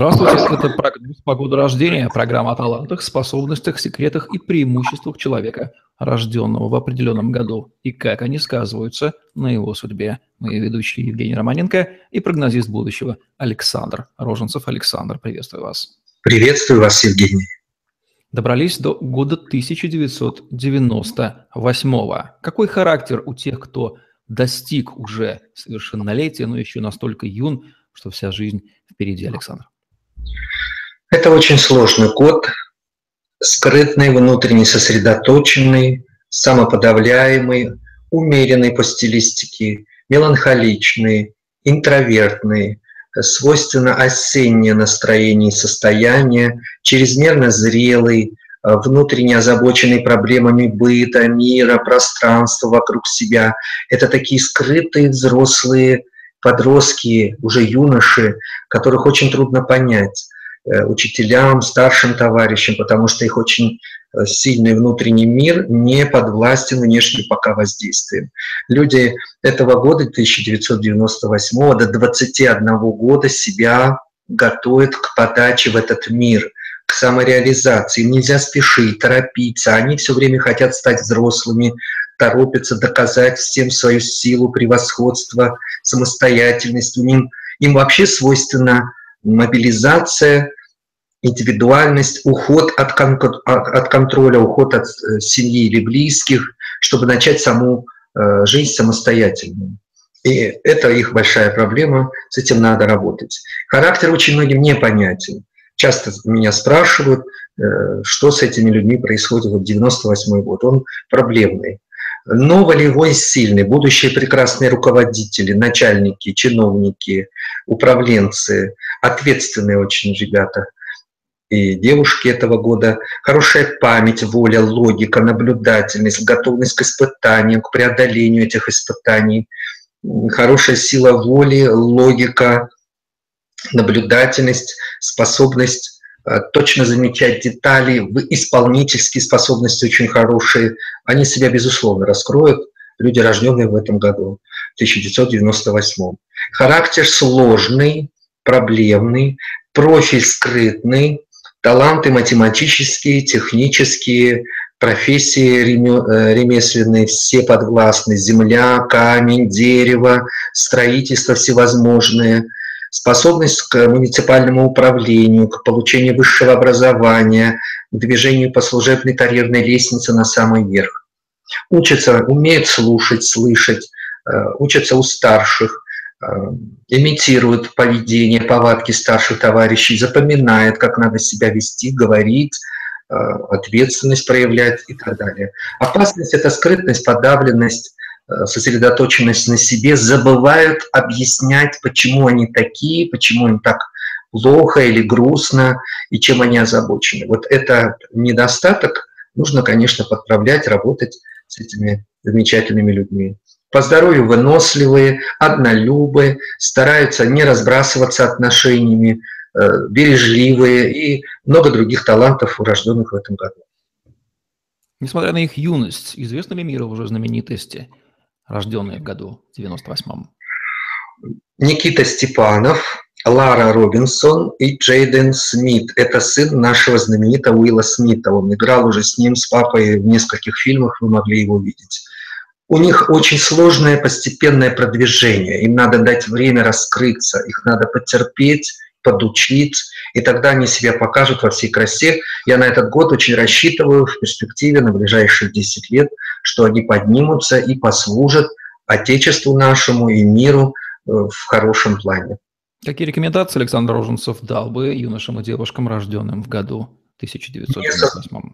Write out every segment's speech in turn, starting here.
Здравствуйте, это прогноз погоды рождения, программа о талантах, способностях, секретах и преимуществах человека, рожденного в определенном году, и как они сказываются на его судьбе. Мои ведущие Евгений Романенко и прогнозист будущего Александр Роженцев. Александр, приветствую вас. Приветствую вас, Евгений. Добрались до года 1998. Какой характер у тех, кто достиг уже совершеннолетия, но еще настолько юн, что вся жизнь впереди, Александр? Это очень сложный год, скрытный, внутренне сосредоточенный, самоподавляемый, умеренный по стилистике, меланхоличный, интровертный, свойственно осеннее настроение и состояние, чрезмерно зрелый, внутренне озабоченный проблемами быта, мира, пространства вокруг себя. Это такие скрытые взрослые подростки, уже юноши, которых очень трудно понять э, учителям, старшим товарищам, потому что их очень э, сильный внутренний мир не подвластен внешним пока воздействием. Люди этого года, 1998 до 21 года себя готовят к подаче в этот мир, к самореализации. Им нельзя спешить, торопиться. Они все время хотят стать взрослыми, торопятся доказать всем свою силу, превосходство, самостоятельность. Им, им вообще свойственна мобилизация, индивидуальность, уход от, кон- от контроля, уход от э, семьи или близких, чтобы начать саму э, жизнь самостоятельно. И это их большая проблема, с этим надо работать. Характер очень многим непонятен. Часто меня спрашивают, э, что с этими людьми происходит в 98 год. Он проблемный но волевой сильный, будущие прекрасные руководители, начальники, чиновники, управленцы, ответственные очень ребята. И девушки этого года, хорошая память, воля, логика, наблюдательность, готовность к испытаниям, к преодолению этих испытаний, хорошая сила воли, логика, наблюдательность, способность точно замечать детали, исполнительские способности очень хорошие, они себя, безусловно, раскроют, люди, рожденные в этом году, 1998. Характер сложный, проблемный, профиль скрытный, таланты математические, технические, профессии э, ремесленные, все подвластны, земля, камень, дерево, строительство всевозможные – способность к муниципальному управлению, к получению высшего образования, к движению по служебной карьерной лестнице на самый верх. Учатся, умеют слушать, слышать, э, учатся у старших, э, имитируют поведение, повадки старших товарищей, запоминают, как надо себя вести, говорить, э, ответственность проявлять и так далее. Опасность – это скрытность, подавленность, сосредоточенность на себе, забывают объяснять, почему они такие, почему им так плохо или грустно, и чем они озабочены. Вот это недостаток нужно, конечно, подправлять, работать с этими замечательными людьми. По здоровью выносливые, однолюбые, стараются не разбрасываться отношениями, э, бережливые и много других талантов, урожденных в этом году. Несмотря на их юность, известны ли миру уже знаменитости – рожденные в году 98-м? Никита Степанов, Лара Робинсон и Джейден Смит. Это сын нашего знаменитого Уилла Смита. Он играл уже с ним, с папой в нескольких фильмах, вы могли его видеть. У них очень сложное постепенное продвижение. Им надо дать время раскрыться, их надо потерпеть, подучить, и тогда они себя покажут во всей красе. Я на этот год очень рассчитываю в перспективе на ближайшие 10 лет, что они поднимутся и послужат Отечеству нашему и миру э, в хорошем плане. Какие рекомендации Александр Роженцев дал бы юношам и девушкам, рожденным в году 1998?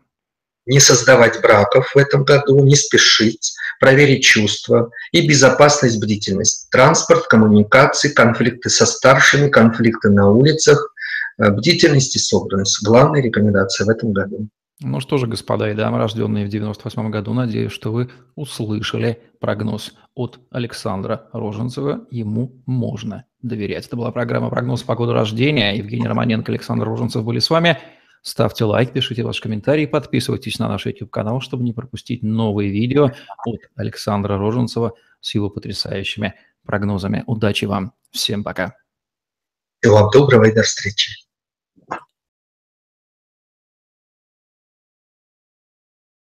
Не создавать браков в этом году, не спешить, проверить чувства и безопасность, бдительность. Транспорт, коммуникации, конфликты со старшими, конфликты на улицах, э, бдительность и собранность. Главная рекомендация в этом году. Ну что же, господа и дамы, рожденные в 98 году, надеюсь, что вы услышали прогноз от Александра Роженцева. Ему можно доверять. Это была программа «Прогноз погоды рождения». Евгений Романенко, Александр Роженцев были с вами. Ставьте лайк, пишите ваши комментарии, подписывайтесь на наш YouTube-канал, чтобы не пропустить новые видео от Александра Роженцева с его потрясающими прогнозами. Удачи вам. Всем пока. Всего вам доброго и до встречи.